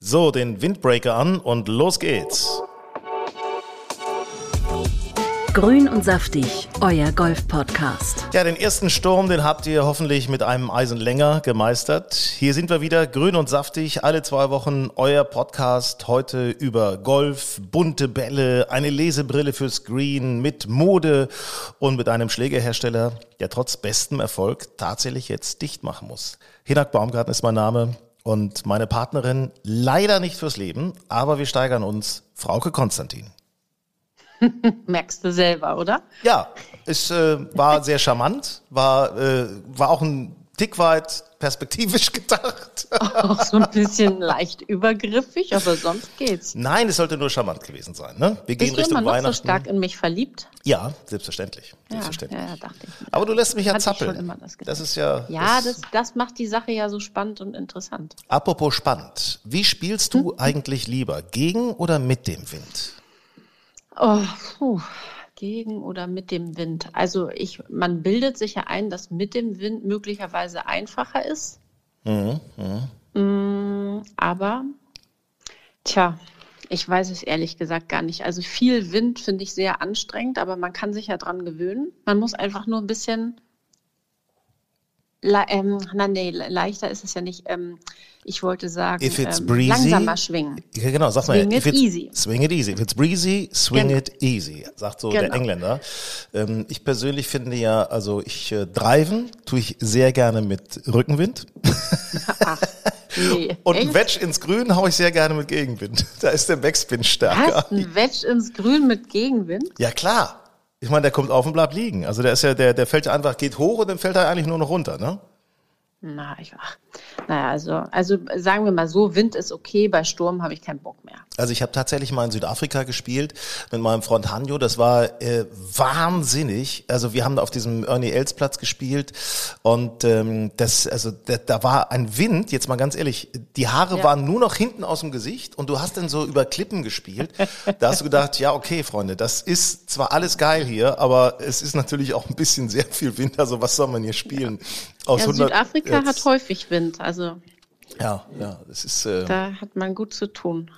So, den Windbreaker an und los geht's. Grün und saftig, euer Golf-Podcast. Ja, den ersten Sturm, den habt ihr hoffentlich mit einem Eisen länger gemeistert. Hier sind wir wieder, grün und saftig, alle zwei Wochen euer Podcast. Heute über Golf, bunte Bälle, eine Lesebrille fürs Green mit Mode und mit einem Schlägerhersteller, der trotz bestem Erfolg tatsächlich jetzt dicht machen muss. Hinak Baumgarten ist mein Name und meine Partnerin leider nicht fürs Leben, aber wir steigern uns, Frauke Konstantin. Merkst du selber, oder? Ja, es äh, war sehr charmant, war, äh, war auch ein Tick weit perspektivisch gedacht. Auch so ein bisschen leicht übergriffig, aber sonst geht's. Nein, es sollte nur charmant gewesen sein. Ne? Wir Bist gehen du Richtung immer noch Weihnachten. so stark in mich verliebt? Ja, selbstverständlich. Ja, selbstverständlich. ja, dachte ich. Aber du lässt mich ja Hatte ich zappeln. schon immer das gedacht. das ist ja. Ja, das, das macht die Sache ja so spannend und interessant. Apropos spannend. Wie spielst Hm? du eigentlich lieber? Gegen oder mit dem Wind? Oh, puh. Gegen oder mit dem Wind? Also ich, man bildet sich ja ein, dass mit dem Wind möglicherweise einfacher ist. Mhm, Mm, aber, tja, ich weiß es ehrlich gesagt gar nicht. Also viel Wind finde ich sehr anstrengend, aber man kann sich ja dran gewöhnen. Man muss einfach nur ein bisschen, le ähm, na nee, le- leichter ist es ja nicht. Ähm, ich wollte sagen, ähm, breezy, langsamer schwingen. Ja, genau, sag mal. Swing it easy. Swing it easy. If it's breezy, swing Genau. it easy, sagt so der Genau. Engländer. Ähm, ich persönlich finde ja, also ich äh, driven tue ich sehr gerne mit Rückenwind. Ach, nee. Und ein? Wedge ins Grün haue ich sehr gerne mit Gegenwind. Da ist der Backspin stärker. Was? Ein Wedge ins Grün mit Gegenwind? Ja, klar. Ich meine, der kommt auf und bleibt liegen. Also der ist ja, der, der fällt ja einfach, geht hoch und dann fällt er eigentlich nur noch runter, ne? Na, ich, ach, naja, also, also sagen wir mal so, Wind ist okay, bei Sturm habe ich keinen Bock mehr. Also ich habe tatsächlich mal in Südafrika gespielt mit meinem Freund Hanjo. Das war äh, wahnsinnig. Also wir haben da auf diesem Ernie Els Platz gespielt und ähm, das, also da, da war ein Wind. Jetzt mal ganz ehrlich, die Haare Ja. waren nur noch hinten aus dem Gesicht und du hast dann so über Klippen gespielt. Da hast du gedacht, ja okay, Freunde, das ist zwar alles geil hier, aber es ist natürlich auch ein bisschen sehr viel Wind. Also was soll man hier spielen? Aus Ja, 100 Südafrika jetzt- hat häufig Wind, also Ja, ja, das ist. Äh, da hat man gut zu tun.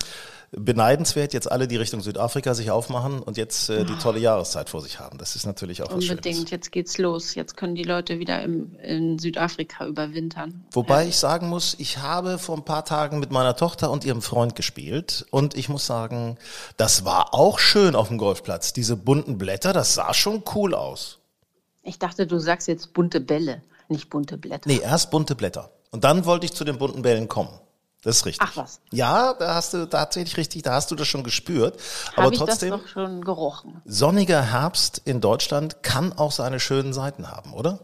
beneidenswert, jetzt alle, die Richtung Südafrika sich aufmachen und jetzt äh, die tolle Jahreszeit vor sich haben. Das ist natürlich auch was Schönes. Unbedingt, jetzt geht's los. Jetzt können die Leute wieder im, in Südafrika überwintern. Wobei ich sagen muss, ich habe vor ein paar Tagen mit meiner Tochter und ihrem Freund gespielt und ich muss sagen, das war auch schön auf dem Golfplatz. Diese bunten Blätter, das sah schon cool aus. Ich dachte, du sagst jetzt bunte Bälle, nicht bunte Blätter. Nee, erst bunte Blätter. Und dann wollte ich zu den bunten Bällen kommen. Das ist richtig. Ach was. Ja, da hast du tatsächlich richtig, da hast du das schon gespürt. Aber ich trotzdem, das doch schon gerochen. sonniger Herbst in Deutschland kann auch seine schönen Seiten haben, oder?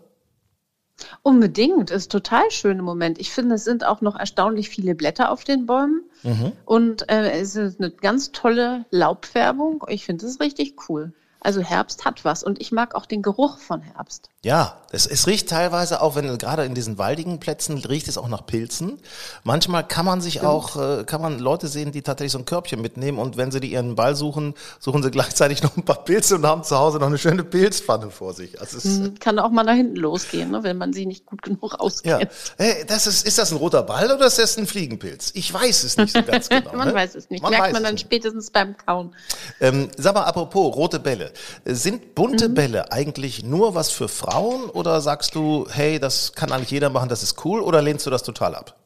Unbedingt, ist total schön im Moment. Ich finde, es sind auch noch erstaunlich viele Blätter auf den Bäumen und äh, es ist eine ganz tolle Laubfärbung. Ich finde es richtig cool. Also Herbst hat was und ich mag auch den Geruch von Herbst. Ja, es, es riecht teilweise auch, wenn gerade in diesen waldigen Plätzen riecht es auch nach Pilzen. Manchmal kann man sich auch, äh, kann man Leute sehen, die tatsächlich so ein Körbchen mitnehmen und wenn sie die ihren Ball suchen, suchen sie gleichzeitig noch ein paar Pilze und haben zu Hause noch eine schöne Pilzpfanne vor sich. Also es ist, Kann auch mal nach hinten losgehen, ne, wenn man sich nicht gut genug ja, auskennt. hey, das ist, ist das ein roter Ball oder ist das ein Fliegenpilz? Ich weiß es nicht so ganz genau. Man ne? weiß es nicht. Man Merkt man dann spätestens beim Kauen. Ähm, sag mal, apropos rote Bälle. Äh, Sind Mhm. bunte Bälle eigentlich nur was für Frauen oder sagst du, hey, das kann eigentlich jeder machen, das ist cool oder lehnst du das total ab?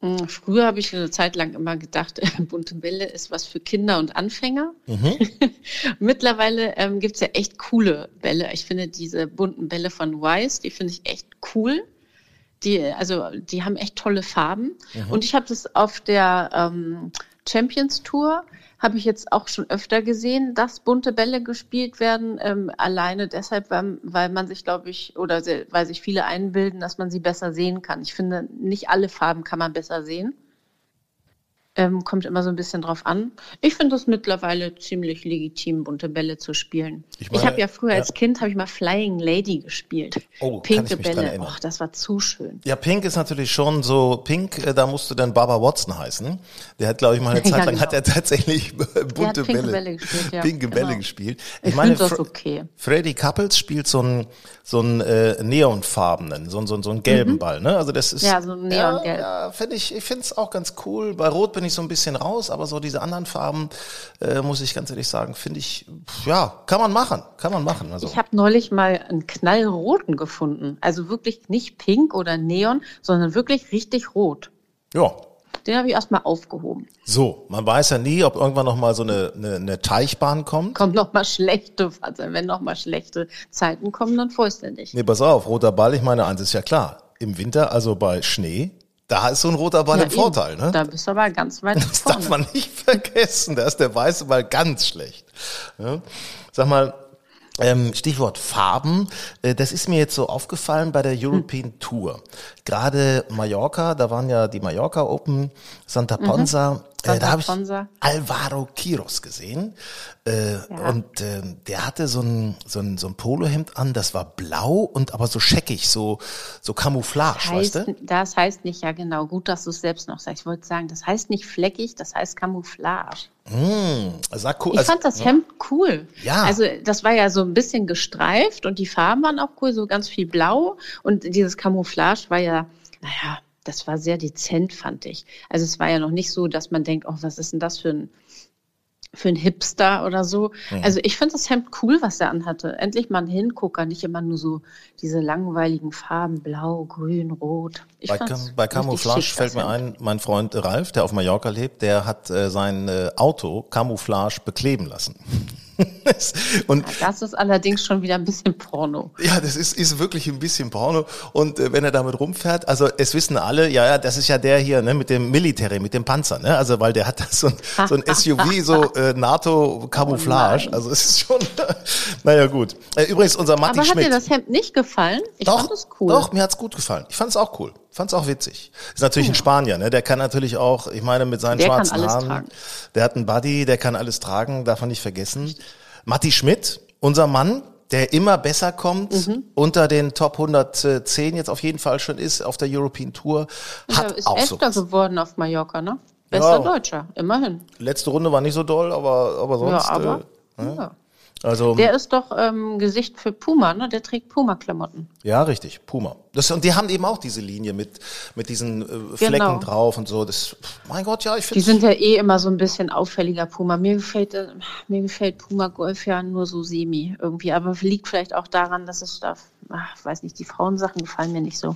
Hm, Früher habe ich eine Zeit lang immer gedacht, bunte Bälle ist was für Kinder und Anfänger. Mittlerweile ähm, gibt's ja echt coole Bälle. Ich finde diese bunten Bälle von Wise, die finde ich echt cool. Die, also, die haben echt tolle Farben. Und ich habe das auf der ähm, Champions Tour, habe ich jetzt auch schon öfter gesehen, dass bunte Bälle gespielt werden. Ähm, alleine deshalb, weil, weil man sich, glaube ich, oder weil sich viele einbilden, dass man sie besser sehen kann. Ich finde, nicht alle Farben kann man besser sehen. Ähm, kommt immer so ein bisschen drauf an. Ich finde es mittlerweile ziemlich legitim, bunte Bälle zu spielen. Ich, ich habe ja früher ja. als Kind habe ich mal Flying Lady gespielt. Oh, Pinke Bälle. Oh, das war zu schön. Ja, Pink ist natürlich schon so. Pink, äh, da musst du dann Barbara Watson heißen. Der hat, glaube ich, mal eine Zeit ja, lang genau. hat er tatsächlich bunte Bälle, Bälle gespielt. Ja, pinke Bälle genau. gespielt. Ich, ich meine, das okay. Freddy Couples spielt so einen so einen äh, neonfarbenen, so, so, so einen gelben mhm. Ball. Ne? Also das ist ja so neongelb. Ja, ja finde ich. Ich finde es auch ganz cool. Bei Rot bin ich so ein bisschen raus, aber so diese anderen Farben, äh, muss ich ganz ehrlich sagen, finde ich, ja, kann man machen, kann man machen. Also. Ich habe neulich mal einen knallroten gefunden. Also wirklich nicht pink oder neon, sondern wirklich richtig rot. Ja. Den habe ich erstmal aufgehoben. So, man weiß ja nie, ob irgendwann noch mal so eine, eine, eine Teichbahn kommt. Kommt noch mal schlechte, also wenn noch mal schlechte Zeiten kommen, dann freust du dich. Nee, pass auf, roter Ball, ich meine, eins ist ja klar. Im Winter, also bei Schnee, da ist so ein roter Ball ja, im Vorteil, ne? Da bist du aber ganz weit Das vorne. darf man nicht vergessen. Da ist der weiße Ball ganz schlecht. Ja? Sag mal, ähm, Stichwort Farben. Äh, das ist mir jetzt so aufgefallen bei der European hm. Tour. Gerade Mallorca, da waren ja die Mallorca Open, Santa mhm. Ponsa. Mhm. Äh, da habe ich Alvaro Quiros gesehen. Äh, ja. Und äh, der hatte so ein, so, ein, so ein Polohemd an, das war blau und aber so scheckig, so, so Camouflage, das heißt, weißt du? Das heißt nicht, ja genau, gut, dass du es selbst noch sagst. Ich wollte sagen, das heißt nicht fleckig, das heißt Camouflage. Mm, sah cool. Ich also, fand das Hemd cool. Ja. Also das war ja so ein bisschen gestreift und die Farben waren auch cool, so ganz viel blau. Und dieses Camouflage war ja, naja, das war sehr dezent, fand ich. Also es war ja noch nicht so, dass man denkt, oh, was ist denn das für ein für einen Hipster oder so. Mhm. Also ich finde das Hemd cool, was er anhatte. Endlich mal ein Hingucker, nicht immer nur so diese langweiligen Farben, blau, grün, rot. Ich bei, bei Camouflage schick, fällt mir ein, mein Freund Ralf, der auf Mallorca lebt, der hat äh, sein äh, Auto Camouflage bekleben lassen. und das ist allerdings schon wieder ein bisschen Porno. Ja, das ist, ist wirklich ein bisschen Porno. Und äh, wenn er damit rumfährt, also es wissen alle, ja, ja, das ist ja der hier, ne, mit dem Military, mit dem Panzer, ne? Also weil der hat so ein, so ein SUV, so äh, NATO-Camouflage. Oh also es ist schon, naja gut. Äh, übrigens, unser Matti Aber hat Schmidt. dir das Hemd nicht gefallen? Ich doch, fand es cool. Doch, mir hat's gut gefallen. Ich fand es auch cool. Fand's auch witzig. Ist natürlich ja. ein Spanier, ne? Der kann natürlich auch, ich meine, mit seinen der schwarzen Haaren, tragen. der hat einen Buddy, der kann alles tragen, darf man nicht vergessen. Matti Schmidt, unser Mann, der immer besser kommt, mhm. unter den Top 110 jetzt auf jeden Fall schon ist auf der European Tour. Hat ja, ist auch Elfter so geworden auf Mallorca, ne? Bester ja. Deutscher, immerhin. Letzte Runde war nicht so doll, aber, aber sonst. Ja, aber, äh, ja. Also, der ist doch ähm, Gesicht für Puma, ne? Der trägt Puma-Klamotten. Ja, richtig, Puma. Das, und die haben eben auch diese Linie mit, mit diesen äh, Flecken genau. drauf und so. Das, mein Gott, ja, ich finde. Die sind ja eh immer so ein bisschen auffälliger Puma. Mir gefällt, äh, mir gefällt Puma Golf ja nur so semi irgendwie. Aber liegt vielleicht auch daran, dass es da, ach, weiß nicht, die Frauensachen gefallen mir nicht so.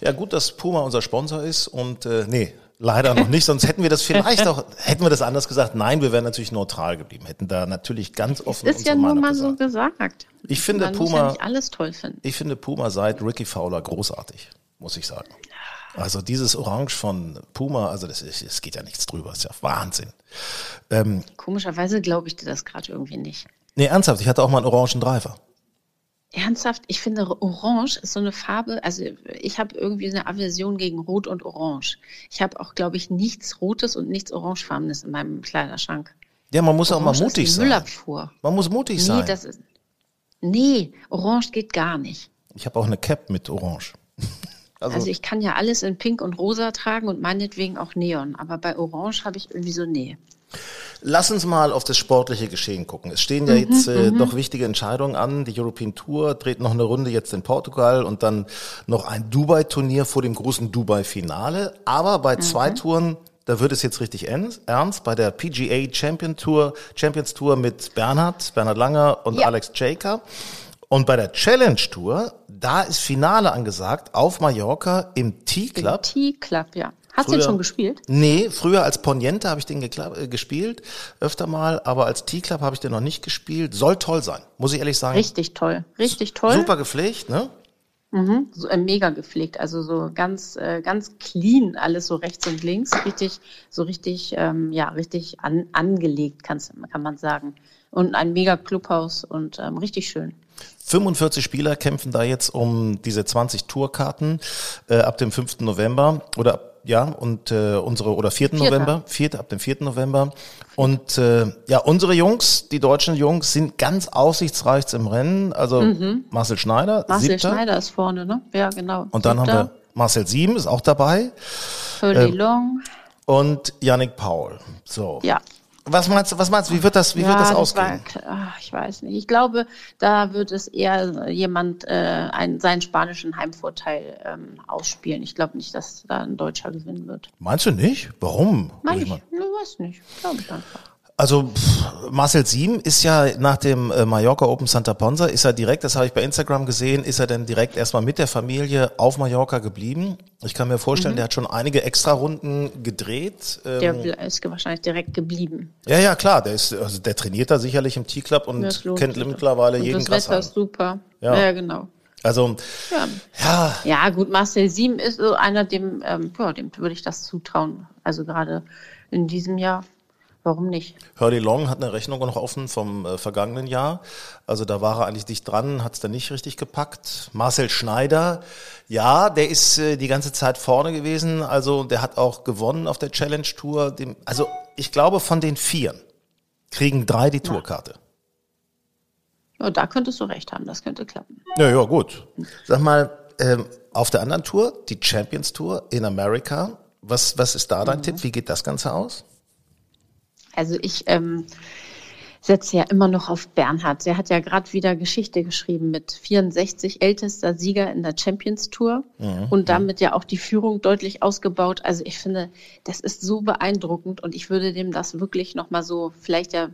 Ja, gut, dass Puma unser Sponsor ist und äh, nee, Leider noch nicht, sonst hätten wir das vielleicht auch, hätten wir das anders gesagt. Nein, wir wären natürlich neutral geblieben, hätten da natürlich ganz offen. Das ist ja nur mal so gesagt. Ich finde Man Puma. Ja nicht alles toll finden. Ich finde Puma seit Ricky Fowler großartig, muss ich sagen. Also dieses Orange von Puma, also das ist, es geht ja nichts drüber, ist ja Wahnsinn. Ähm, Komischerweise glaube ich dir das gerade irgendwie nicht. Nee, ernsthaft, ich hatte auch mal einen orangen Driver. Ernsthaft, ich finde Orange ist so eine Farbe, also ich habe irgendwie eine Aversion gegen Rot und Orange. Ich habe auch, glaube ich, nichts Rotes und nichts Orangefarbenes in meinem Kleiderschrank. Ja, man muss Orange auch mal mutig sein. Müllabfuhr. Man muss mutig nee, sein. Das ist, nee, Orange geht gar nicht. Ich habe auch eine Cap mit Orange. Also, also, ich kann ja alles in Pink und Rosa tragen und meinetwegen auch Neon, aber bei Orange habe ich irgendwie so nee. Lass uns mal auf das sportliche Geschehen gucken. Es stehen ja mhm, jetzt äh, mhm. noch wichtige Entscheidungen an. Die European Tour dreht noch eine Runde jetzt in Portugal und dann noch ein Dubai-Turnier vor dem großen Dubai-Finale. Aber bei mhm. zwei Touren da wird es jetzt richtig ernst. Bei der PGA Champion Tour, Champions Tour mit Bernhard, Bernhard Langer und ja. Alex Jaker. Und bei der Challenge Tour, da ist Finale angesagt auf Mallorca im T-Club. T-Club, ja. Hast du den schon gespielt? Nee, früher als Poniente habe ich den äh, gespielt, öfter mal, aber als T-Club habe ich den noch nicht gespielt. Soll toll sein, muss ich ehrlich sagen. Richtig toll, richtig toll. Super gepflegt, ne? Mhm, so äh, mega gepflegt, also so ganz, äh, ganz clean, alles so rechts und links, richtig, so richtig, ähm, ja, richtig an, angelegt, kann's, kann man sagen. Und ein mega Clubhaus und ähm, richtig schön. 45 Spieler kämpfen da jetzt um diese 20 Tourkarten äh, ab dem 5. November oder ja und äh, unsere oder 4. Vierter. November, 4. ab dem 4. November und äh, ja unsere Jungs, die deutschen Jungs sind ganz aussichtsreich im Rennen, also Marcel Schneider, Mhm. Marcel siebter Schneider ist vorne, ne? Ja, genau. und dann haben wir Marcel Sieben ist auch dabei Hurley Long. und Yannick Paul. So. Ja. Was meinst du, was meinst du, wie wird das, wie wird das war- ausgehen? ach, ich weiß nicht. Ich glaube, da wird es eher jemand äh, einen, seinen spanischen Heimvorteil ähm, ausspielen. Ich glaube nicht, dass da ein Deutscher gewinnen wird. Meinst du nicht? Warum? Meine Ich ich, mein- ne, weiß nicht. Glaube ich einfach. Also pff, Marcel Sieben ist ja nach dem äh, Mallorca Open Santa Ponsa, ist er direkt, das habe ich bei Instagram gesehen, ist er dann direkt erstmal mit der Familie auf Mallorca geblieben. Ich kann mir vorstellen, der hat schon einige Extra-Runden gedreht. Ähm, Der ist wahrscheinlich direkt geblieben. ja, ja, klar, der ist, also der trainiert da sicherlich im T-Club und kennt mittlerweile Und jeden Das Wetter Grashalm. ist super. Ja. Ja, genau. Also, Ja. ja, ja, gut, Marcel Sieben ist so einer, dem, ähm, ja, dem würde ich das zutrauen. Also gerade in diesem Jahr. Warum nicht? Hurley Long hat eine Rechnung noch offen vom äh, vergangenen Jahr. Also da war er eigentlich dicht dran, hat es dann nicht richtig gepackt. Marcel Schneider, ja, der ist äh, die ganze Zeit vorne gewesen. Also der hat auch gewonnen auf der Challenge Tour. Dem, also ich glaube, von den Vieren kriegen drei die Tourkarte. Ja, da könntest du recht haben, das könnte klappen. Ja, ja, gut. Sag mal, ähm, auf der anderen Tour, die Champions Tour in Amerika, was, was ist da dein Tipp? Wie geht das Ganze aus? Also ich ähm, setze ja immer noch auf Bernhard. Der hat ja gerade wieder Geschichte geschrieben mit 64 ältester Sieger in der Champions Tour und damit ja auch die Führung deutlich ausgebaut. Also ich finde, das ist so beeindruckend und ich würde dem das wirklich nochmal so, vielleicht ja,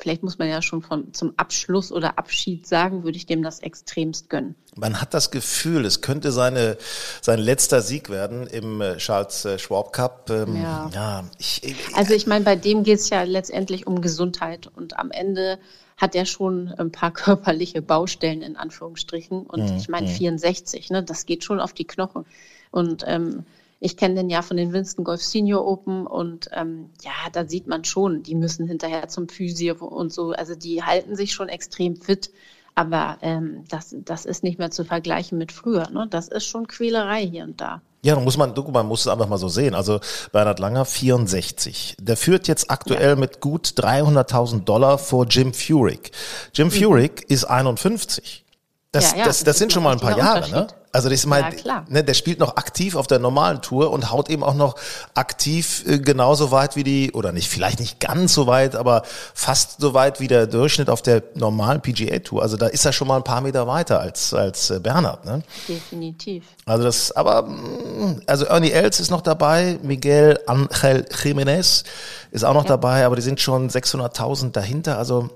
vielleicht muss man ja schon von zum Abschluss oder Abschied sagen, würde ich dem das extremst gönnen. Man hat das Gefühl, es könnte seine, sein letzter Sieg werden im äh, Charles äh, Schwab Cup. Ähm, Ja. ja ich, ich, Also ich meine, bei dem geht es ja letztendlich um Gesundheit und am Ende hat er schon ein paar körperliche Baustellen in Anführungsstrichen und ich meine 64, ne, das geht schon auf die Knochen und ähm, ich kenne den ja von den Winston Golf Senior Open und ähm, ja, da sieht man schon, die müssen hinterher zum Physio und so, also die halten sich schon extrem fit, aber ähm, das, das ist nicht mehr zu vergleichen mit früher, ne? das ist schon Quälerei hier und da. ja, muss man, man muss es einfach mal so sehen. Also Bernhard Langer, 64. Der führt jetzt aktuell mit gut 300.000 Dollar vor Jim Furyk. Jim Furyk ist 51. Das. Ja, ja, das, das das sind schon mal ein paar Jahre, ne? Also das ist mal, Ja, ne, der spielt noch aktiv auf der normalen Tour und haut eben auch noch aktiv äh, genauso weit wie die, oder nicht, vielleicht nicht ganz so weit, aber fast so weit wie der Durchschnitt auf der normalen PGA-Tour. Also da ist er schon mal ein paar Meter weiter als, als äh, Bernhard, ne? Definitiv. Also das, aber, mm, also Ernie Els ist noch dabei, Miguel Angel Jiménez ist auch noch dabei, aber die sind schon 600.000 dahinter. Also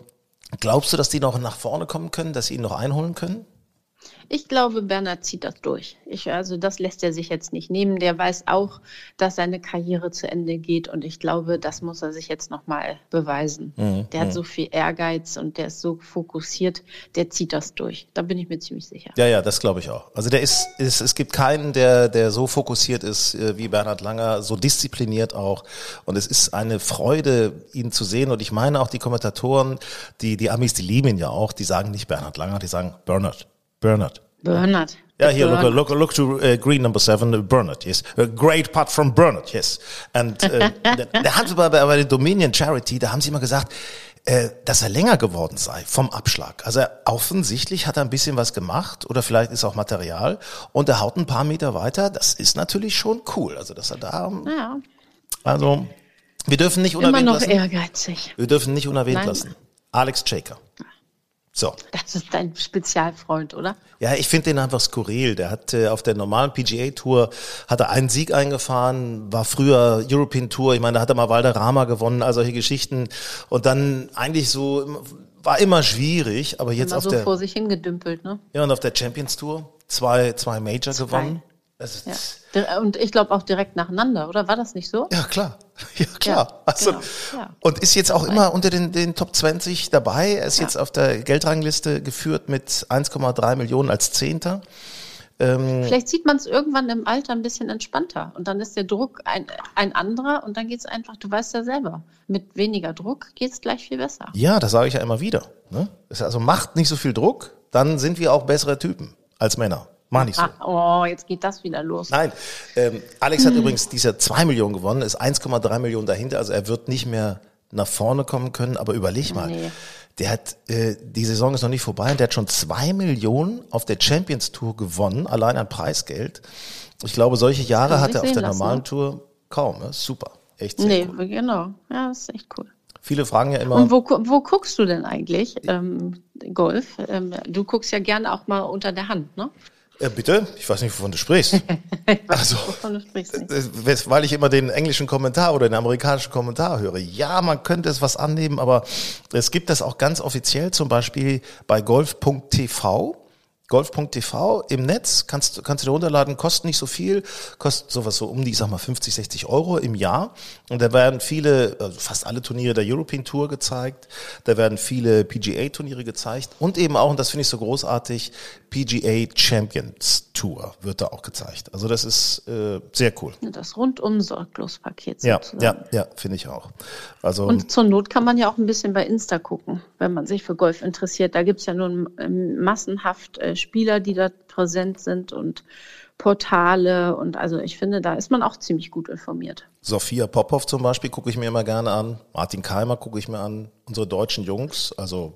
glaubst du, dass die noch nach vorne kommen können, dass sie ihn noch einholen können? Ich glaube, Bernhard zieht das durch. Ich, also das lässt er sich jetzt nicht nehmen. Der weiß auch, dass seine Karriere zu Ende geht und ich glaube, das muss er sich jetzt nochmal beweisen. der hat so viel Ehrgeiz und der ist so fokussiert, der zieht das durch. Da bin ich mir ziemlich sicher. Ja, ja, das glaube ich auch. Also der ist, ist, es gibt keinen, der, der so fokussiert ist äh, wie Bernhard Langer, so diszipliniert auch. Und es ist eine Freude, ihn zu sehen. Und ich meine auch die Kommentatoren, die, die Amis, die lieben ihn ja auch, die sagen nicht Bernhard Langer, die sagen Bernhard, Bernhard. Bernhard. Yeah, here, look, look, look to uh, green number seven, uh, Bernard, yes. A great putt from Bernard, yes. And uh, da, haben sie bei, bei der Dominion Charity, da haben sie immer gesagt, äh, dass er länger geworden sei vom Abschlag. Also er, offensichtlich hat er ein bisschen was gemacht oder vielleicht ist auch Material und er haut ein paar Meter weiter. Das ist natürlich schon cool. Also dass er da, Ja, also wir dürfen nicht immer unerwähnt noch lassen. ehrgeizig. Wir dürfen nicht unerwähnt Nein. lassen. Alex Chaker. So. Das ist dein Spezialfreund, oder? Ja, ich finde den einfach skurril. Der hat äh, auf der normalen PGA-Tour hat er einen Sieg eingefahren, war früher European Tour. Ich meine, da hat er mal Valderrama gewonnen, all solche Geschichten. Und dann eigentlich so war immer schwierig, aber jetzt Immer auf so der vor sich hingedümpelt, ne? ja und auf der Champions Tour zwei zwei Major gewonnen. Das ist, Ja. Und ich glaube auch direkt nacheinander, oder? War das nicht so? Ja, klar. Ja, klar. Ja, also, genau, ja. Und ist jetzt auch immer unter den, den Top 20 dabei. Er ist Ja. jetzt auf der Geldrangliste geführt mit 1,3 Millionen als Zehnter. Ähm, Vielleicht sieht man es irgendwann im Alter ein bisschen entspannter und dann ist der Druck ein, ein anderer und dann geht es einfach, du weißt ja selber, mit weniger Druck geht es gleich viel besser. Ja, das sage ich ja immer wieder. Ne? Also macht nicht so viel Druck, dann sind wir auch bessere Typen als Männer. Mach nicht so. Ah, oh, jetzt geht das wieder los. Nein, ähm, Alex hat übrigens diese 2 Millionen gewonnen, ist 1,3 Millionen dahinter, also er wird nicht mehr nach vorne kommen können, aber überleg mal. Nee. Der hat, äh, die Saison ist noch nicht vorbei und der hat schon 2 Millionen auf der Champions Tour gewonnen, allein an Preisgeld. Ich glaube, solche Jahre hat er auf der lassen, normalen ne? Tour kaum. Ne? Super, echt sehr Nee, cool. genau. Ja, das ist echt cool. Viele fragen ja immer, Und wo, wo guckst du denn eigentlich ähm, Golf? Ähm, du guckst ja gerne auch mal unter der Hand, ne? Äh, bitte? Ich weiß nicht, wovon du sprichst. also, Wovon du sprichst nicht. äh, weil ich immer den englischen Kommentar oder den amerikanischen Kommentar höre. Ja, man könnte es was annehmen, aber es gibt das auch ganz offiziell, zum Beispiel bei golf.tv. Golf.tv im Netz kannst, du- kannst du dir runterladen, kostet nicht so viel, kostet sowas so um die, ich sag mal, 50, 60 Euro im Jahr. Und da werden viele, also fast alle Turniere der European Tour gezeigt, da werden viele PGA-Turniere gezeigt und eben auch, und das finde ich so großartig, PGA Champions Tour wird da auch gezeigt. Also das ist äh, sehr cool. Das rundum Sorglos-Paket Ja, sozusagen. ja, ja, finde ich auch. Also Und zur Not kann man ja auch ein bisschen bei Insta gucken, wenn man sich für Golf interessiert. Da gibt's ja nun ähm, massenhaft äh, Spieler, die da präsent sind und Portale. Und also ich finde, da ist man auch ziemlich gut informiert. Sophia Popov zum Beispiel gucke ich mir immer gerne an. Martin Keimer gucke ich mir an. Unsere deutschen Jungs. Also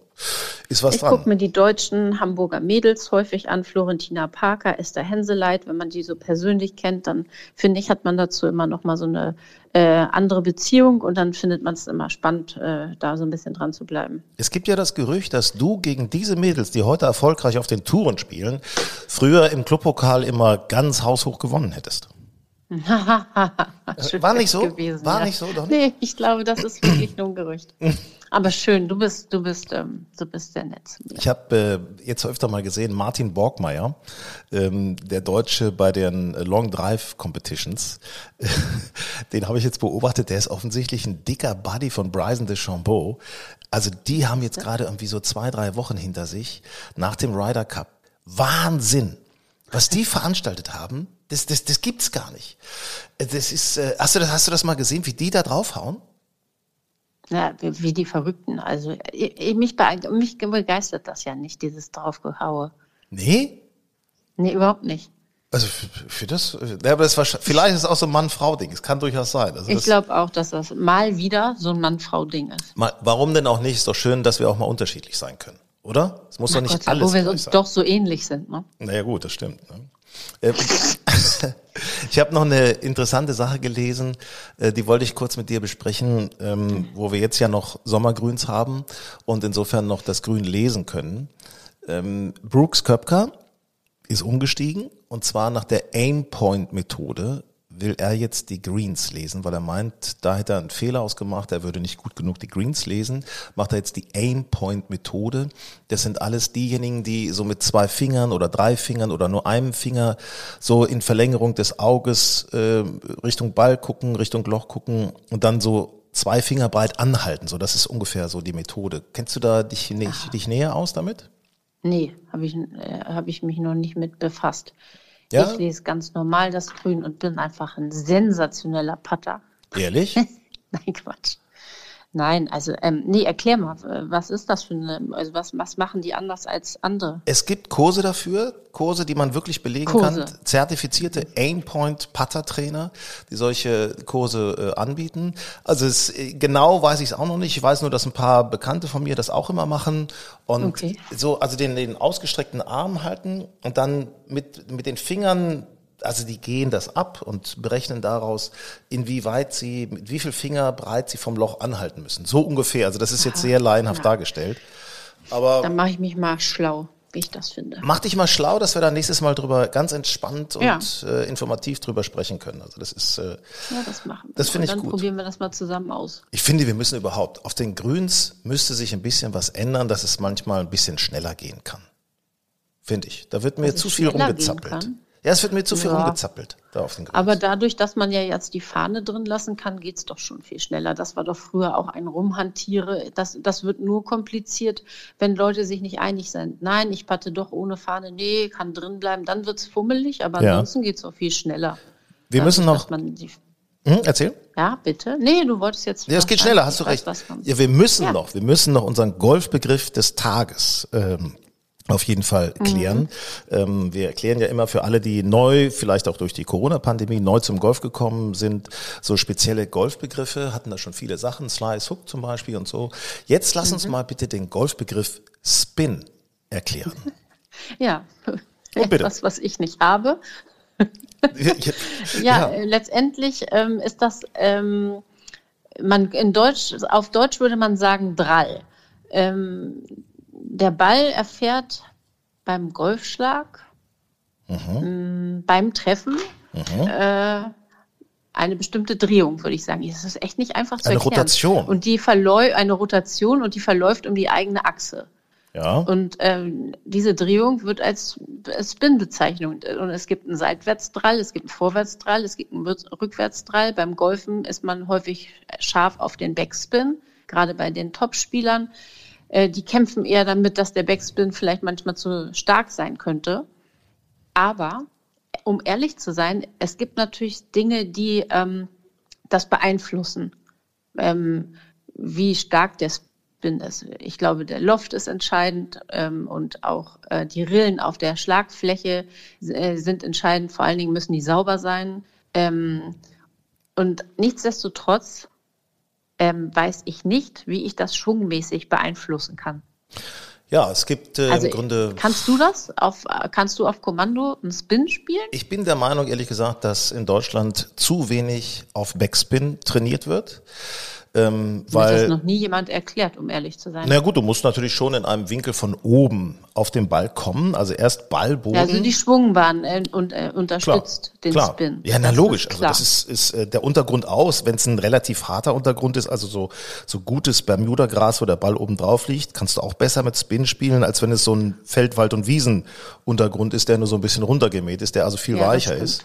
ist was Ich dran. gucke mir die deutschen Hamburger Mädels häufig an, Florentina Parker, Esther Henseleit. Wenn man die so persönlich kennt, dann finde ich, hat man dazu immer noch mal so eine äh, andere Beziehung und dann findet man es immer spannend, äh, da so ein bisschen dran zu bleiben. Es gibt ja das Gerücht, dass du gegen diese Mädels, die heute erfolgreich auf den Touren spielen, früher im Clubpokal immer ganz haushoch gewonnen hättest. War nicht so? Gewesen, War ja. nicht so, doch nicht? Nee, ich glaube, das ist wirklich nur ein Gerücht. Aber schön, du bist, du bist, ähm, du bist sehr nett zu mir. Ich habe äh, jetzt öfter mal gesehen, Martin Borgmeier, ähm, der Deutsche bei den Long Drive Competitions, den habe ich jetzt beobachtet, der ist offensichtlich ein dicker Buddy von Bryson DeChambeau. Also die haben jetzt gerade irgendwie so zwei, drei Wochen hinter sich nach dem Ryder Cup. Wahnsinn! Was die veranstaltet haben, das, das, das gibt's gar nicht. Äh, Das ist, äh, hast du das, hast du das mal gesehen, wie die da draufhauen? Ja, wie, wie die Verrückten. Also ich, mich, bege- mich begeistert das ja nicht, dieses Draufgehaue. Nee? Nee, überhaupt nicht. Also für, für das, äh, ja, aber das war, vielleicht ist es auch so ein Mann-Frau-Ding. Es kann durchaus sein. Also Ich glaube auch, dass das mal wieder so ein Mann-Frau-Ding ist. mal, warum denn auch nicht? Ist doch schön, dass wir auch mal unterschiedlich sein können, oder? Es muss doch nicht Gott alles wo wir uns doch so ähnlich sind. Ne? Naja gut, das stimmt. Ne? Ähm, Ich habe noch eine interessante Sache gelesen, äh, die wollte ich kurz mit dir besprechen, ähm, wo wir jetzt ja noch Sommergrüns haben und insofern noch das Grün lesen können. Ähm, Brooks Köpker ist umgestiegen und zwar nach der Aimpoint-Methode will er jetzt die Greens lesen, weil er meint, da hätte er einen Fehler ausgemacht, er würde nicht gut genug die Greens lesen, macht er jetzt die Aimpoint-Methode. Das sind alles diejenigen, die so mit zwei Fingern oder drei Fingern oder nur einem Finger so in Verlängerung des Auges äh, Richtung Ball gucken, Richtung Loch gucken und dann so zwei Finger breit anhalten. So, das ist ungefähr so die Methode. Kennst du da dich, nicht, dich näher aus damit? Nee, habe ich, äh, hab ich mich noch nicht mit befasst. Ja? Ich lese ganz normal das Grün und bin einfach ein sensationeller Putter. Ehrlich? Nein, Quatsch. Nein, also, ähm, nee, erklär mal, was ist das für eine, also was, was machen die anders als andere? Es gibt Kurse dafür, Kurse, die man wirklich belegen Kurse. kann. Zertifizierte Aimpoint Putter Trainer, die solche Kurse äh, anbieten. Also es, äh, genau weiß ich es auch noch nicht. Ich weiß nur, dass ein paar Bekannte von mir das auch immer machen. Und Okay. so, also den, den ausgestreckten Arm halten und dann mit, mit den Fingern also die gehen das ab und berechnen daraus, inwieweit sie, mit wie viel Finger breit sie vom Loch anhalten müssen. So ungefähr. Also das ist jetzt sehr laienhaft dargestellt. Aber Dann mache ich mich mal schlau, wie ich das finde. Mach dich mal schlau, dass wir da nächstes Mal drüber ganz entspannt und Ja. äh, informativ drüber sprechen können. Also das ist, äh, Ja, das machen wir. Das finde Und ich dann gut. probieren wir das mal zusammen aus. ich finde, wir müssen überhaupt, auf den Grüns müsste sich ein bisschen was ändern, dass es manchmal ein bisschen schneller gehen kann. Finde ich. Da wird mir zu viel rumgezappelt. Ja, es wird mir zu viel Ja. rumgezappelt. da auf den. Aber dadurch, dass man ja jetzt die Fahne drin lassen kann, geht es doch schon viel schneller. Das war doch früher auch ein Rumhantiere. Das, das wird nur kompliziert, wenn Leute sich nicht einig sind. Nein, ich patte doch ohne Fahne. Nee, kann drin bleiben. Dann wird es fummelig, aber Ja. ansonsten geht es auch viel schneller. Wir müssen Dadurch, noch. man die, Hm, erzähl. ja, bitte. Nee, du wolltest jetzt. Ja, es geht schneller, hast du weiß, recht. kommt. Ja, wir müssen Ja. noch, wir müssen noch unseren Golfbegriff des Tages ähm, auf jeden Fall Mhm. klären. Ähm, wir erklären ja immer für alle, die neu, vielleicht auch durch die Corona-Pandemie, neu zum Golf gekommen sind, so spezielle Golfbegriffe, hatten da schon viele Sachen, Slice, Hook zum Beispiel und so. Jetzt lass Mhm. uns mal bitte den Golfbegriff Spin erklären. Ja. Oh, bitte. Etwas, was ich nicht habe. Ja, äh, letztendlich ähm, ist das, ähm, man in Deutsch, auf Deutsch würde man sagen Drall. Ähm, der Ball erfährt beim Golfschlag, ähm, beim Treffen äh, eine bestimmte Drehung, würde ich sagen. Das ist echt nicht einfach zu Eine erklären. Rotation. Und die verläuft, eine Rotation und die verläuft um die eigene Achse. Ja. Und ähm, diese Drehung wird als Spin bezeichnet. Und es gibt einen Seitwärtsdrall, es gibt einen Vorwärtsdrall, es gibt einen Rück- Rückwärtsdrall. Beim Golfen ist man häufig scharf auf den Backspin, gerade bei den Topspielern. Äh, die kämpfen eher damit, dass der Backspin vielleicht manchmal zu stark sein könnte. Aber um ehrlich zu sein, es gibt natürlich Dinge, die ähm, das beeinflussen, ähm, wie stark der Spin ist. Ich glaube, der Loft ist entscheidend ähm, und auch äh, die Rillen auf der Schlagfläche äh, sind entscheidend. Vor allen Dingen müssen die sauber sein. Ähm, und nichtsdestotrotz ähm, weiß ich nicht, wie ich das schwungmäßig beeinflussen kann. Ja, es gibt äh, Also im Grunde. kannst du das? Auf, kannst du auf Kommando einen Spin spielen? Ich bin der Meinung, ehrlich gesagt, dass in Deutschland zu wenig auf Backspin trainiert wird. Ähm, Mir hat das weil, noch nie jemand erklärt, um ehrlich zu sein. na gut, du musst natürlich schon in einem Winkel von oben auf den Ball kommen. Also erst Ballboden. Ja, also die Schwungbahn äh, und, äh, unterstützt den klar. Spin. Ja, na Das logisch. Also klar. das ist, ist äh, der Untergrund aus. Wenn es ein relativ harter Untergrund ist, also so, so gutes Bermuda-Gras, wo der Ball oben drauf liegt, kannst du auch besser mit Spin spielen, als wenn es so ein Feld-, Wald- und Wiesen-Untergrund ist, der nur so ein bisschen runtergemäht ist, der also viel Ja, weicher ist.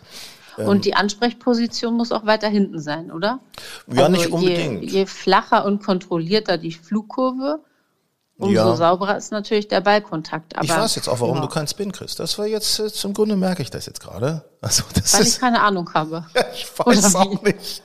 Und die Ansprechposition muss auch weiter hinten sein, oder? Ähm. Ja, nicht je- unbedingt. Je, flacher und kontrollierter die Flugkurve, umso Ja. sauberer ist natürlich der Ballkontakt. Aber, Ich weiß jetzt auch, warum ja, du keinen Spin kriegst. Das war jetzt, äh, zum Grunde merke ich das jetzt gerade. Also das Weil ich ist, keine Ahnung habe. ich weiß auch nicht.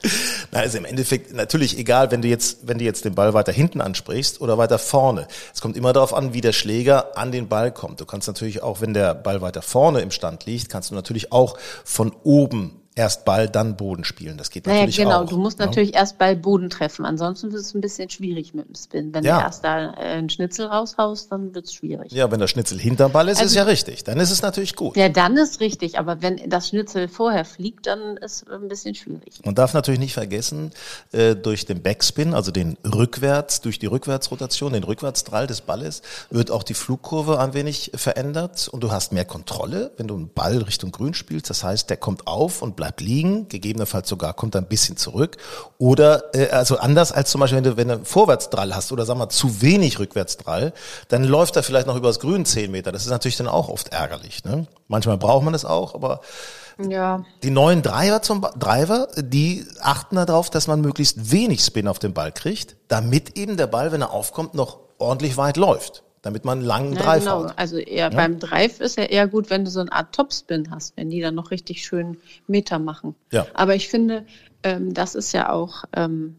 Na, also im Endeffekt natürlich egal, wenn du jetzt, wenn du jetzt den Ball weiter hinten ansprichst oder weiter vorne. Es kommt immer darauf an, wie der Schläger an den Ball kommt. Du kannst natürlich auch, wenn der Ball weiter vorne im Stand liegt, kannst du natürlich auch von oben erst Ball, dann Boden spielen. Das geht Naja, natürlich genau. auch. Du musst ne? natürlich erst Ball Boden treffen. Ansonsten wird es ein bisschen schwierig mit dem Spin. Wenn Ja. du erst da äh, einen Schnitzel raushaust, dann wird es schwierig. Ja, wenn der Schnitzel hinterm Ball ist, ist Also- ja richtig. Dann ist es natürlich gut. Ja, dann ist richtig. Aber wenn das Schnitzel vorher fliegt, dann ist es ein bisschen schwierig. Man darf natürlich nicht vergessen, äh, durch den Backspin, also den rückwärts, durch die Rückwärtsrotation, den Rückwärtsdrall des Balles, wird auch die Flugkurve ein wenig verändert und du hast mehr Kontrolle, wenn du einen Ball Richtung Grün spielst. Das heißt, der kommt auf und bleibt liegen, gegebenenfalls sogar kommt er ein bisschen zurück. Oder äh, also anders als zum Beispiel, wenn du, wenn du einen Vorwärtsdrall hast oder sagen wir zu wenig Rückwärtsdrall, dann läuft er vielleicht noch übers Grün 10 Meter. Das ist natürlich dann auch oft ärgerlich. Ne? Manchmal braucht man das auch, aber Ja. die neuen Driver zum Ba- Driver, die achten darauf, dass man möglichst wenig Spin auf den Ball kriegt, damit eben der Ball, wenn er aufkommt, noch ordentlich weit läuft, damit man einen langen Ja, Drive genau. hat. Also eher beim Drive ist ja eher gut, wenn du so eine Art Topspin hast, wenn die dann noch richtig schön Meter machen. Ja. Aber ich finde, ähm, das ist ja auch, ähm,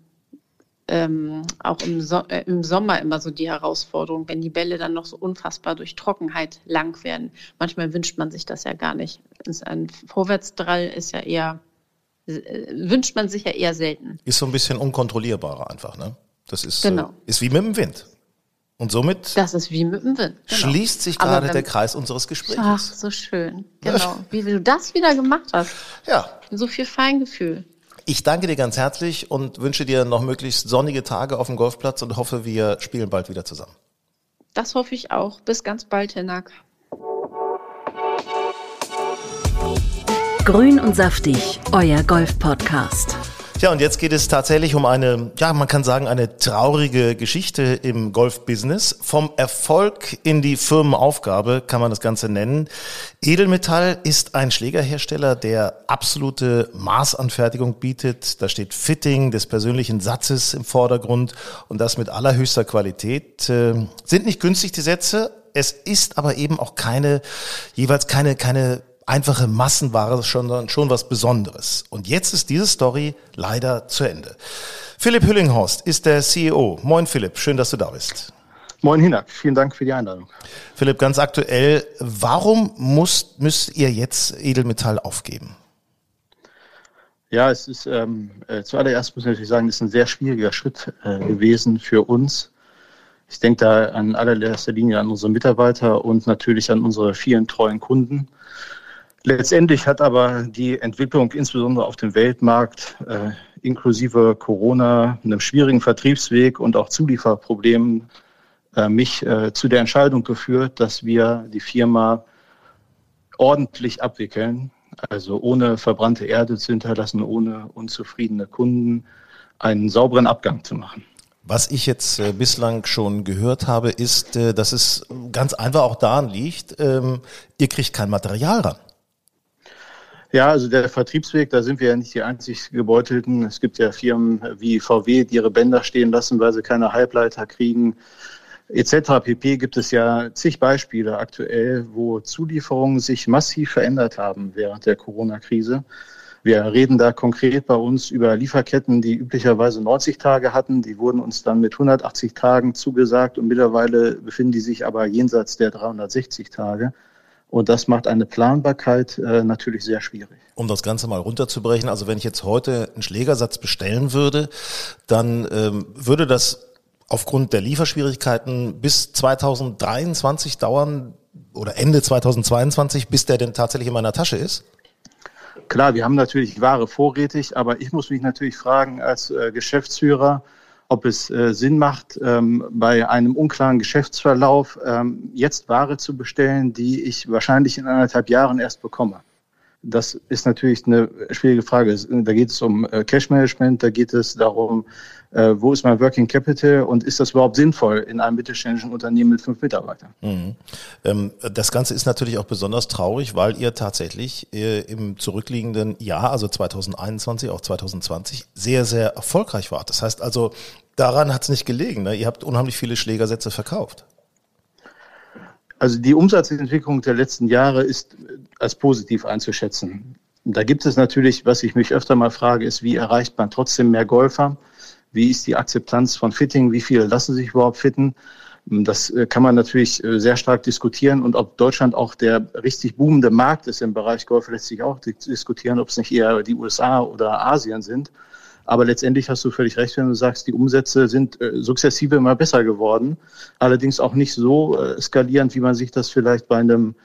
ähm, auch im, so äh, im Sommer immer so die Herausforderung, wenn die Bälle dann noch so unfassbar durch Trockenheit lang werden. Manchmal wünscht man sich das ja gar nicht. Ein Vorwärtsdrall ist ja eher, äh, wünscht man sich ja eher selten. Ist so ein bisschen unkontrollierbarer einfach, ne? Das ist, Genau. äh, ist wie mit dem Wind. Und somit Das ist wie mit dem Wind. Genau. schließt sich gerade wenn- der Kreis unseres Ach, Gesprächs. so schön. Genau. Wie du das wieder gemacht hast. Ja, So viel Feingefühl. ich danke dir ganz herzlich und wünsche dir noch möglichst sonnige Tage auf dem Golfplatz und hoffe, wir spielen bald wieder zusammen. Das hoffe ich auch. Bis ganz bald, Hinak. Grün und saftig, euer Golf-Podcast. Ja, und jetzt geht es tatsächlich um eine, ja, man kann sagen, eine traurige Geschichte im Golfbusiness. Vom Erfolg in die Firmenaufgabe kann man das Ganze nennen. Edelmetall ist ein Schlägerhersteller, der absolute Maßanfertigung bietet. Da steht Fitting des persönlichen Satzes im Vordergrund und das mit allerhöchster Qualität. Äh, sind nicht günstig die Sätze, es ist aber eben auch keine, jeweils keine, keine einfache Massenware, sondern schon was Besonderes. Und jetzt ist diese Story leider zu Ende. Philipp Hüllinghorst ist der CEO. Moin Philipp, schön, dass du da bist. Moin Hinak, vielen Dank für die Einladung. Philipp, ganz aktuell, warum muss, müsst ihr jetzt Edelmetall aufgeben? Ja, es ist ähm, äh, zuallererst muss ich natürlich sagen, es ist ein sehr schwieriger Schritt äh, gewesen für uns. Ich denke da an allererster Linie an unsere Mitarbeiter und natürlich an unsere vielen treuen Kunden. Letztendlich hat aber die Entwicklung insbesondere auf dem Weltmarkt äh, inklusive Corona, einem schwierigen Vertriebsweg und auch Zulieferproblemen äh, mich äh, zu der Entscheidung geführt, dass wir die Firma ordentlich abwickeln, also ohne verbrannte Erde zu hinterlassen, ohne unzufriedene Kunden, einen sauberen Abgang zu machen. Was ich jetzt äh, bislang schon gehört habe, ist, äh, dass es ganz einfach auch daran liegt, ähm, ihr kriegt kein Material ran. Ja, also der Vertriebsweg, da sind wir ja nicht die einzig Gebeutelten. Es gibt ja Firmen wie VW, die ihre Bänder stehen lassen, weil sie keine Halbleiter kriegen. Etc. pp. gibt es ja zig Beispiele aktuell, wo Zulieferungen sich massiv verändert haben während der Corona-Krise. Wir reden da konkret bei uns über Lieferketten, die üblicherweise 90 Tage hatten. Die wurden uns dann mit 180 Tagen zugesagt und mittlerweile befinden die sich aber jenseits der 360 Tage. Und das macht eine Planbarkeit äh, natürlich sehr schwierig. Um das Ganze mal runterzubrechen, also wenn ich jetzt heute einen Schlägersatz bestellen würde, dann ähm, würde das aufgrund der Lieferschwierigkeiten bis 2023 dauern oder Ende 2022, bis der denn tatsächlich in meiner Tasche ist? Klar, wir haben natürlich Ware vorrätig, aber ich muss mich natürlich fragen als äh, Geschäftsführer, ob es äh, Sinn macht, ähm, bei einem unklaren Geschäftsverlauf ähm, jetzt Ware zu bestellen, die ich wahrscheinlich in anderthalb Jahren erst bekomme. Das ist natürlich eine schwierige Frage. Da geht es um äh, Cash Management, da geht es darum, äh, wo ist mein Working Capital und ist das überhaupt sinnvoll in einem mittelständischen Unternehmen mit fünf Mitarbeitern? Mhm. Ähm, das Ganze ist natürlich auch besonders traurig, weil ihr tatsächlich äh, im zurückliegenden Jahr, also 2021, auch 2020, sehr, sehr erfolgreich wart. Das heißt also, daran hat es nicht gelegen. Ne? Ihr habt unheimlich viele Schlägersätze verkauft. Also die Umsatzentwicklung der letzten Jahre ist als positiv einzuschätzen. Da gibt es natürlich, was ich mich öfter mal frage, ist, wie erreicht man trotzdem mehr Golfer? Wie ist die Akzeptanz von Fitting? Wie viele lassen sich überhaupt fitten? Das äh, kann man natürlich äh, sehr stark diskutieren. Und ob Deutschland auch der richtig boomende Markt ist im Bereich Golf, lässt sich auch diskutieren, ob es nicht eher die USA oder Asien sind. Aber letztendlich hast du völlig recht, wenn du sagst, die Umsätze sind äh, sukzessive immer besser geworden. Allerdings auch nicht so skalierend, wie man sich das vielleicht bei einem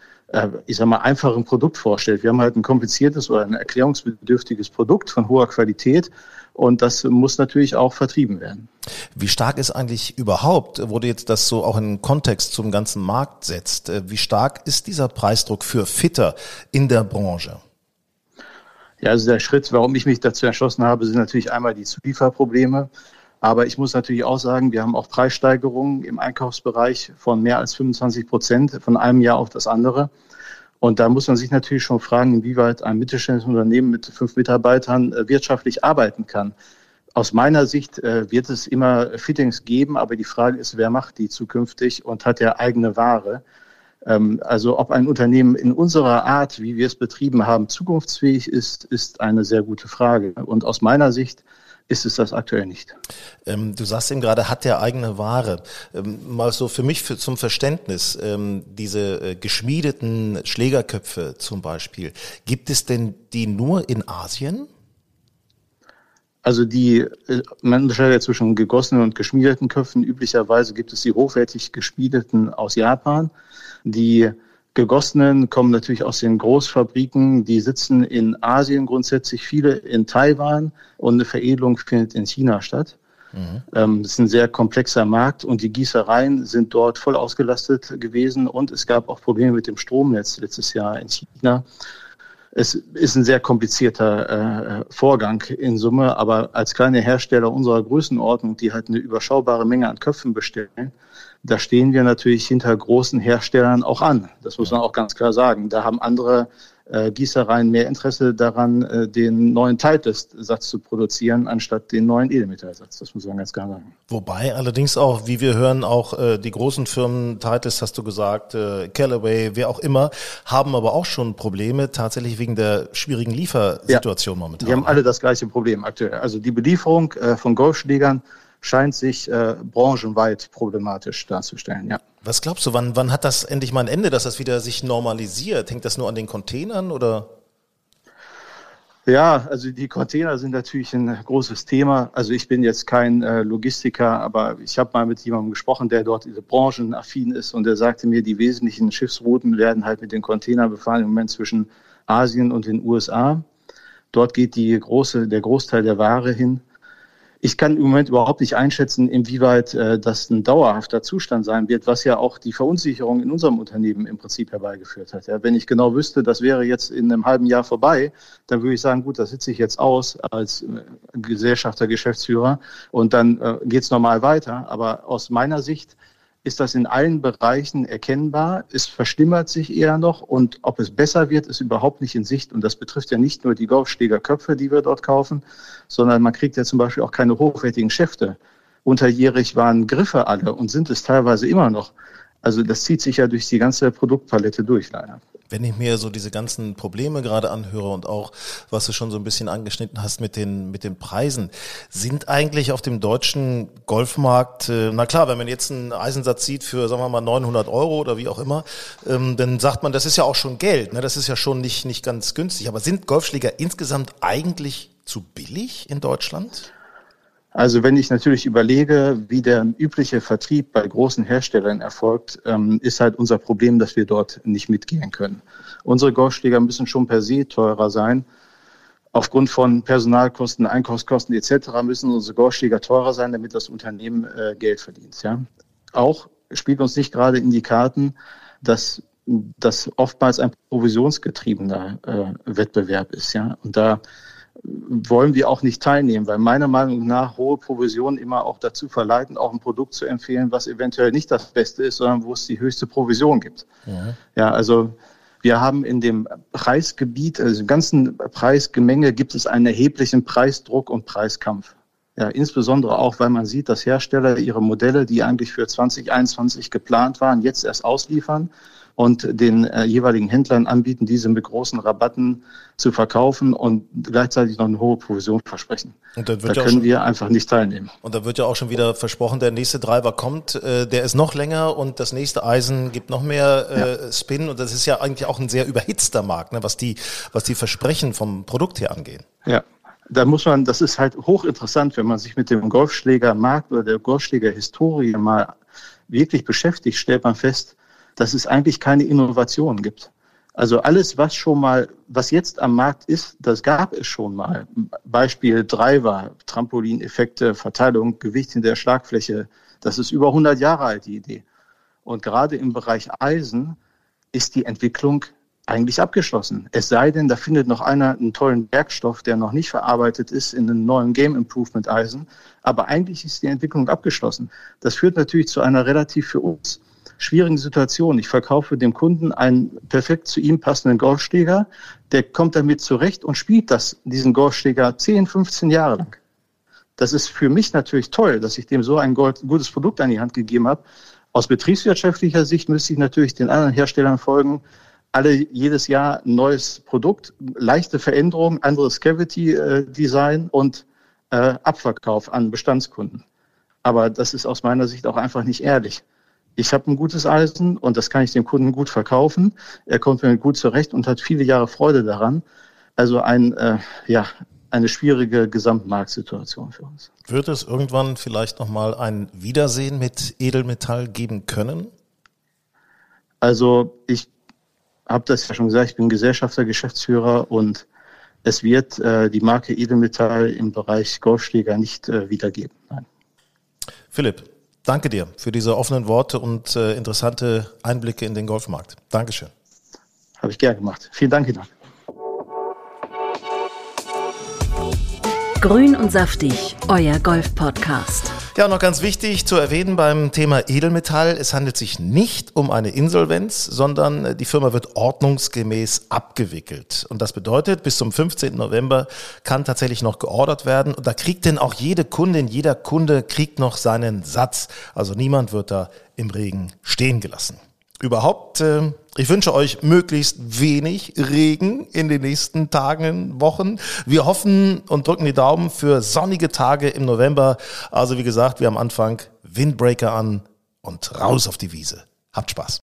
ich sag mal, einfachen Produkt vorstellt. Wir haben halt ein kompliziertes oder ein erklärungsbedürftiges Produkt von hoher Qualität und das muss natürlich auch vertrieben werden. Wie stark ist eigentlich überhaupt, du jetzt das so auch in Kontext zum ganzen Markt setzt, äh, wie stark ist dieser Preisdruck für Fitter in der Branche? Ja, also der Schritt, warum ich mich dazu entschlossen habe, sind natürlich einmal die Zulieferprobleme. Aber ich muss natürlich auch sagen, wir haben auch Preissteigerungen im Einkaufsbereich von mehr als 25 Prozent von einem Jahr auf das andere. Und da muss man sich natürlich schon fragen, inwieweit ein mittelständisches Unternehmen mit fünf Mitarbeitern äh, wirtschaftlich arbeiten kann. Aus meiner Sicht äh, wird es immer Fittings geben, aber die Frage ist, wer macht die zukünftig und hat der eigene Ware? Ähm, also ob ein Unternehmen in unserer Art, wie wir es betrieben haben, zukunftsfähig ist, ist eine sehr gute Frage. Und aus meiner Sicht ist es das aktuell nicht. Ähm, du sagst eben gerade, hat der eigene Ware. Ähm, mal so für mich für, zum Verständnis, ähm, diese äh, geschmiedeten Schlägerköpfe zum Beispiel, gibt es denn die nur in Asien? Also die, äh, man unterscheidet zwischen gegossenen und geschmiedeten Köpfen. Üblicherweise gibt es die hochwertig geschmiedeten aus Japan, die gegossenen kommen natürlich aus den Großfabriken. Die sitzen in Asien grundsätzlich, viele in Taiwan und eine Veredelung findet in China statt. Mhm. Ähm, das ist ein sehr komplexer Markt und die Gießereien sind dort voll ausgelastet gewesen und es gab auch Probleme mit dem Stromnetz letztes Jahr in China. es ist ein sehr komplizierter äh, Vorgang in Summe, aber als kleine Hersteller unserer Größenordnung, die halt eine überschaubare Menge an Köpfen bestellen, da stehen wir natürlich hinter großen Herstellern auch an. Das muss man auch ganz klar sagen. Da haben andere äh, Gießereien mehr Interesse daran, äh, den neuen Titleist-Satz zu produzieren, anstatt den neuen Edelmetallsatz. Das muss man ganz klar sagen. Wobei allerdings auch, wie wir hören, auch äh, die großen Firmen, Titleist hast du gesagt, äh, Callaway, wer auch immer, haben aber auch schon Probleme, tatsächlich wegen der schwierigen Liefersituation ja, momentan. Die haben alle das gleiche Problem aktuell. Also die Belieferung äh, von Golfschlägern scheint sich äh, branchenweit problematisch darzustellen, ja. Was glaubst du, wann, wann hat das endlich mal ein Ende, dass das wieder sich normalisiert? Hängt das nur an den Containern oder? Ja, also die Container sind natürlich ein großes Thema. Also ich bin jetzt kein äh, Logistiker, aber ich habe mal mit jemandem gesprochen, der dort diese branchenaffin ist und der sagte mir, die wesentlichen Schiffsrouten werden halt mit den Containern befahren im Moment zwischen Asien und den USA. Dort geht die große, der Großteil der Ware hin. Ich kann im Moment überhaupt nicht einschätzen, inwieweit äh, das ein dauerhafter Zustand sein wird, was ja auch die Verunsicherung in unserem Unternehmen im Prinzip herbeigeführt hat. Ja, wenn ich genau wüsste, das wäre jetzt in einem halben Jahr vorbei, dann würde ich sagen, gut, das sitze ich jetzt aus als äh, Gesellschafter, Geschäftsführer und dann äh, geht es normal weiter. Aber aus meiner Sicht ist das in allen Bereichen erkennbar. Es verschlimmert sich eher noch und ob es besser wird, ist überhaupt nicht in Sicht. Und das betrifft ja nicht nur die Golfschlägerköpfe, die wir dort kaufen, sondern man kriegt ja zum Beispiel auch keine hochwertigen Schäfte. Unterjährig waren Griffe alle und sind es teilweise immer noch. Also das zieht sich ja durch die ganze Produktpalette durch, leider wenn ich mir so diese ganzen Probleme gerade anhöre und auch, was du schon so ein bisschen angeschnitten hast mit den, mit den Preisen, sind eigentlich auf dem deutschen Golfmarkt, äh, na klar, wenn man jetzt einen Eisensatz sieht für, sagen wir mal, 900 Euro oder wie auch immer, ähm, dann sagt man, das ist ja auch schon Geld, ne? das ist ja schon nicht, nicht ganz günstig. Aber sind Golfschläger insgesamt eigentlich zu billig in Deutschland? Also wenn ich natürlich überlege, wie der übliche Vertrieb bei großen Herstellern erfolgt, ähm, ist halt unser Problem, dass wir dort nicht mitgehen können. Unsere Golfschläger müssen schon per se teurer sein. Aufgrund von Personalkosten, Einkaufskosten etc. müssen unsere Golfschläger teurer sein, damit das Unternehmen äh, Geld verdient. Ja? Auch spielt uns nicht gerade in die Karten, dass das oftmals ein provisionsgetriebener äh, Wettbewerb ist. Ja? Und da wollen wir auch nicht teilnehmen, weil meiner Meinung nach hohe Provisionen immer auch dazu verleiten, auch ein Produkt zu empfehlen, was eventuell nicht das Beste ist, sondern wo es die höchste Provision gibt. Ja, ja also wir haben in dem Preisgebiet, also im ganzen Preisgemenge gibt es einen erheblichen Preisdruck und Preiskampf. Ja, insbesondere auch, weil man sieht, dass Hersteller ihre Modelle, die eigentlich für 2021 geplant waren, jetzt erst ausliefern und den äh, jeweiligen Händlern anbieten, diese mit großen Rabatten zu verkaufen und gleichzeitig noch eine hohe Provision versprechen. Und da können schon, wir einfach nicht teilnehmen. Und da wird ja auch schon wieder versprochen, der nächste Driver kommt, äh, der ist noch länger und das nächste Eisen gibt noch mehr äh, ja. Spin und das ist ja eigentlich auch ein sehr überhitzter Markt, ne, was die, was die Versprechen vom Produkt her angehen. Ja, da muss man, das ist halt hochinteressant, wenn man sich mit dem Golfschlägermarkt oder der Golfschlägerhistorie mal wirklich beschäftigt, stellt man fest, dass es eigentlich keine Innovation gibt. Also alles, was schon mal, was jetzt am Markt ist, das gab es schon mal. Beispiel Driver, Trampolineffekte, Verteilung, Gewicht in der Schlagfläche. Das ist über 100 Jahre alt, die Idee. Und gerade im Bereich Eisen ist die Entwicklung eigentlich abgeschlossen. Es sei denn, da findet noch einer einen tollen Werkstoff, der noch nicht verarbeitet ist, in einem neuen Game Improvement Eisen. Aber eigentlich ist die Entwicklung abgeschlossen. Das führt natürlich zu einer relativ für uns schwierigen Situation. Ich verkaufe dem Kunden einen perfekt zu ihm passenden Golfschläger, der kommt damit zurecht und spielt das, diesen Golfschläger 10, 15 Jahre lang. Das ist für mich natürlich toll, dass ich dem so ein gutes Produkt an die Hand gegeben habe. Aus betriebswirtschaftlicher Sicht müsste ich natürlich den anderen Herstellern folgen. Alle jedes Jahr ein neues Produkt, leichte Veränderungen, anderes Cavity-Design und äh, Abverkauf an Bestandskunden. Aber das ist aus meiner Sicht auch einfach nicht ehrlich ich habe ein gutes Eisen und das kann ich dem Kunden gut verkaufen. Er kommt mir gut zurecht und hat viele Jahre Freude daran. Also ein, äh, ja, eine schwierige Gesamtmarktsituation für uns. Wird es irgendwann vielleicht nochmal ein Wiedersehen mit Edelmetall geben können? Also ich habe das ja schon gesagt, ich bin Gesellschafter, Geschäftsführer und es wird äh, die Marke Edelmetall im Bereich Golfschläger nicht äh, wiedergeben. Nein. Philipp, danke dir für diese offenen Worte und äh, interessante Einblicke in den Golfmarkt. Dankeschön. Habe ich gern gemacht. Vielen Dank, Ihnen. Grün und saftig, euer Golf-Podcast. Ja, noch ganz wichtig zu erwähnen beim Thema Edelmetall. Es handelt sich nicht um eine Insolvenz, sondern die Firma wird ordnungsgemäß abgewickelt. Und das bedeutet, bis zum 15. November kann tatsächlich noch geordert werden. Und da kriegt denn auch jede Kundin, jeder Kunde kriegt noch seinen Satz. Also niemand wird da im Regen stehen gelassen. Überhaupt, äh, ich wünsche euch möglichst wenig Regen in den nächsten Tagen, Wochen. Wir hoffen und drücken die Daumen für sonnige Tage im November. Also wie gesagt, wir am Anfang Windbreaker an und raus auf die Wiese. Habt Spaß.